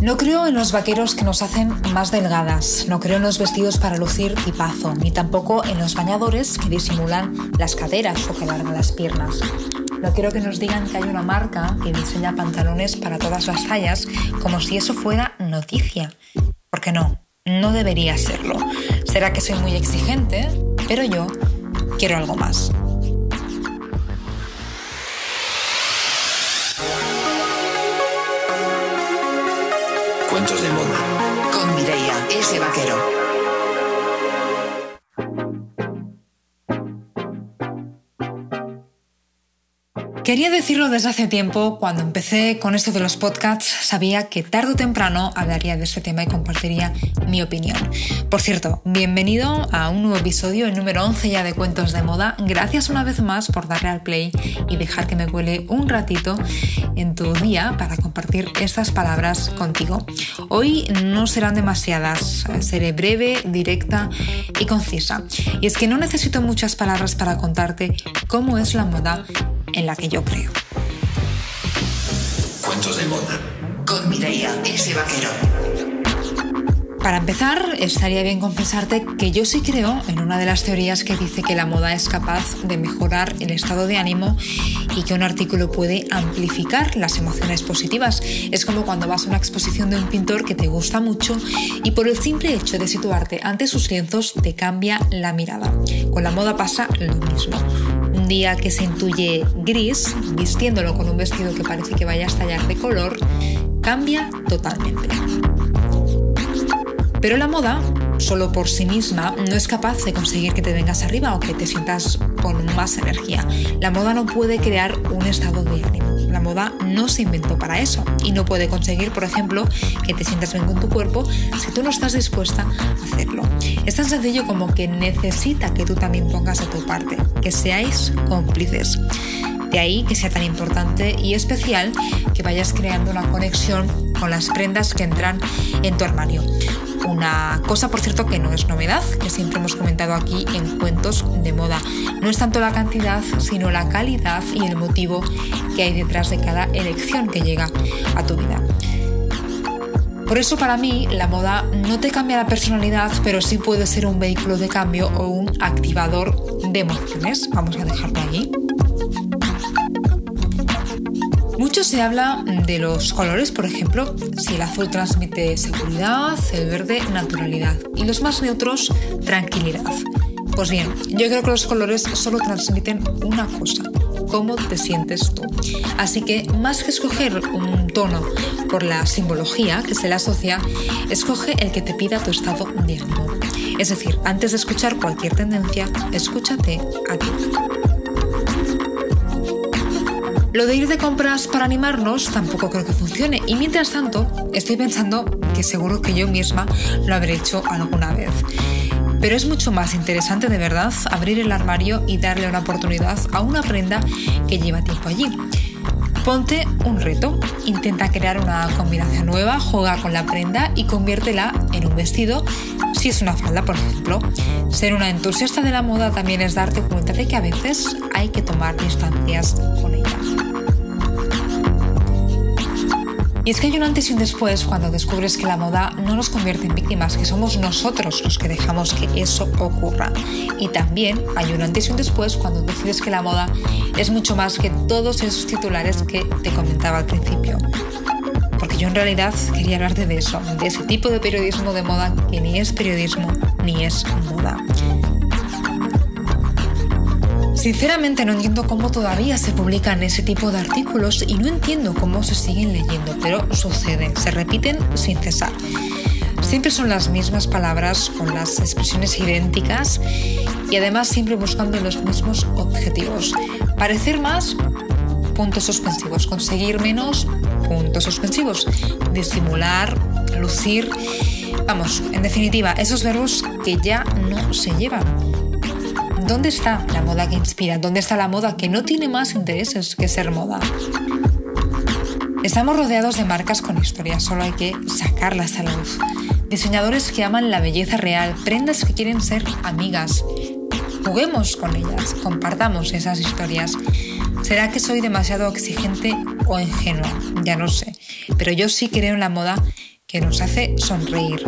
No creo en los vaqueros que nos hacen más delgadas, no creo en los vestidos para lucir tipazo, ni tampoco en los bañadores que disimulan las caderas o que alargan las piernas. No quiero que nos digan que hay una marca que diseña pantalones para todas las tallas como si eso fuera noticia. Porque no, no debería serlo. Será que soy muy exigente, pero yo quiero algo más. Con Mireia ese Vaquero. Quería decirlo desde hace tiempo, cuando empecé con esto de los podcasts, sabía que tarde o temprano hablaría de este tema y compartiría mi opinión. Por cierto, bienvenido a un nuevo episodio, el número 11 ya de Cuentos de Moda. Gracias una vez más por darle al play y dejar que me huele un ratito en tu día para compartir estas palabras contigo. Hoy no serán demasiadas, seré breve, directa y concisa. Y es que no necesito muchas palabras para contarte cómo es la moda en la que yo creo. Cuentos de moda con Mireia ese Vaquero. Para empezar, estaría bien confesarte que yo sí creo en una de las teorías que dice que la moda es capaz de mejorar el estado de ánimo y que un artículo puede amplificar las emociones positivas. Es como cuando vas a una exposición de un pintor que te gusta mucho y por el simple hecho de situarte ante sus lienzos te cambia la mirada. Con la moda pasa lo mismo día que se intuye gris, vistiéndolo con un vestido que parece que vaya a estallar de color, cambia totalmente. Pero la moda, solo por sí misma, no es capaz de conseguir que te vengas arriba o que te sientas con más energía. La moda no puede crear un estado de ánimo. La moda no se inventó para eso y no puede conseguir, por ejemplo, que te sientas bien con tu cuerpo si tú no estás dispuesta a hacerlo. Es tan sencillo como que necesita que tú también pongas de tu parte, que seáis cómplices. De ahí que sea tan importante y especial que vayas creando una conexión con las prendas que entran en tu armario. Una cosa, por cierto, que no es novedad, que siempre hemos comentado aquí en cuentos de moda. No es tanto la cantidad, sino la calidad y el motivo que hay detrás de cada elección que llega a tu vida. Por eso para mí la moda no te cambia la personalidad, pero sí puede ser un vehículo de cambio o un activador de emociones. Vamos a dejarlo ahí. Mucho se habla de los colores, por ejemplo, si el azul transmite seguridad, el verde naturalidad y los más neutros tranquilidad. Pues bien, yo creo que los colores solo transmiten una cosa, cómo te sientes tú. Así que más que escoger un tono por la simbología que se le asocia, escoge el que te pida tu estado de ánimo. Es decir, antes de escuchar cualquier tendencia, escúchate a ti. Lo de ir de compras para animarnos tampoco creo que funcione y mientras tanto estoy pensando que seguro que yo misma lo habré hecho alguna vez. Pero es mucho más interesante de verdad abrir el armario y darle una oportunidad a una prenda que lleva tiempo allí. Ponte un reto, intenta crear una combinación nueva, juega con la prenda y conviértela en un vestido si es una falda, por ejemplo. Ser una entusiasta de la moda también es darte cuenta de que a veces hay que tomar distancias con ella. Y es que hay un antes y un después cuando descubres que la moda no nos convierte en víctimas, que somos nosotros los que dejamos que eso ocurra. Y también hay un antes y un después cuando decides que la moda es mucho más que todos esos titulares que te comentaba al principio. Porque yo en realidad quería hablarte de eso, de ese tipo de periodismo de moda que ni es periodismo ni es moda. Sinceramente no entiendo cómo todavía se publican ese tipo de artículos y no entiendo cómo se siguen leyendo, pero suceden, se repiten sin cesar. Siempre son las mismas palabras con las expresiones idénticas y además siempre buscando los mismos objetivos. Parecer más, puntos suspensivos. Conseguir menos, puntos suspensivos. Disimular, lucir. Vamos, en definitiva, esos verbos que ya no se llevan. ¿Dónde está la moda que inspira? ¿Dónde está la moda que no tiene más intereses que ser moda? Estamos rodeados de marcas con historia, solo hay que sacarlas a la luz. Diseñadores que aman la belleza real, prendas que quieren ser amigas. Juguemos con ellas, compartamos esas historias. ¿Será que soy demasiado exigente o ingenua? Ya no sé. Pero yo sí creo en la moda que nos hace sonreír.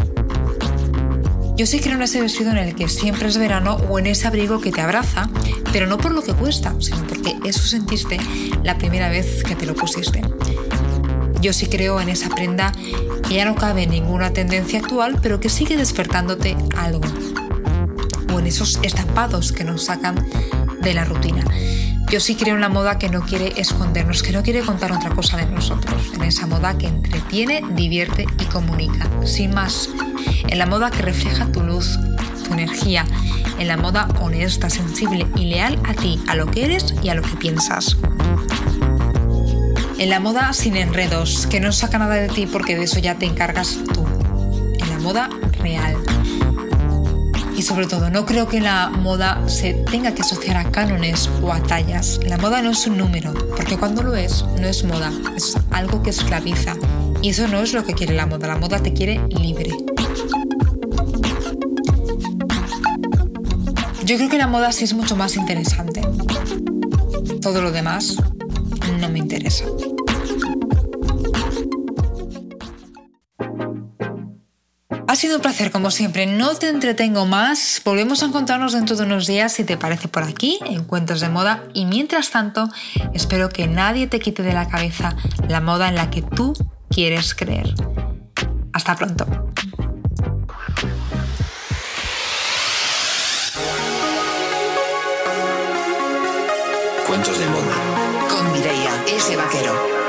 Yo sí creo en ese vestido en el que siempre es verano o en ese abrigo que te abraza, pero no por lo que cuesta, sino porque eso sentiste la primera vez que te lo pusiste. Yo sí creo en esa prenda que ya no cabe ninguna tendencia actual, pero que sigue despertándote algo. O en esos estampados que nos sacan de la rutina. Yo sí creo en la moda que no quiere escondernos, que no quiere contar otra cosa de nosotros, en esa moda que entretiene, divierte y comunica, sin más. En la moda que refleja tu luz, tu energía, en la moda honesta, sensible y leal a ti, a lo que eres y a lo que piensas. En la moda sin enredos, que no saca nada de ti porque de eso ya te encargas tú. En la moda real y sobre todo, no creo que la moda se tenga que asociar a cánones o a tallas. La moda no es un número, porque cuando lo es, no es moda, es algo que esclaviza. Y eso no es lo que quiere la moda, la moda te quiere libre. Yo creo que la moda sí es mucho más interesante. Todo lo demás no me interesa. Ha sido un placer como siempre, no te entretengo más, volvemos a encontrarnos dentro de unos días si te parece por aquí, en Cuentos de Moda, y mientras tanto espero que nadie te quite de la cabeza la moda en la que tú quieres creer. Hasta pronto. S. Vaquero.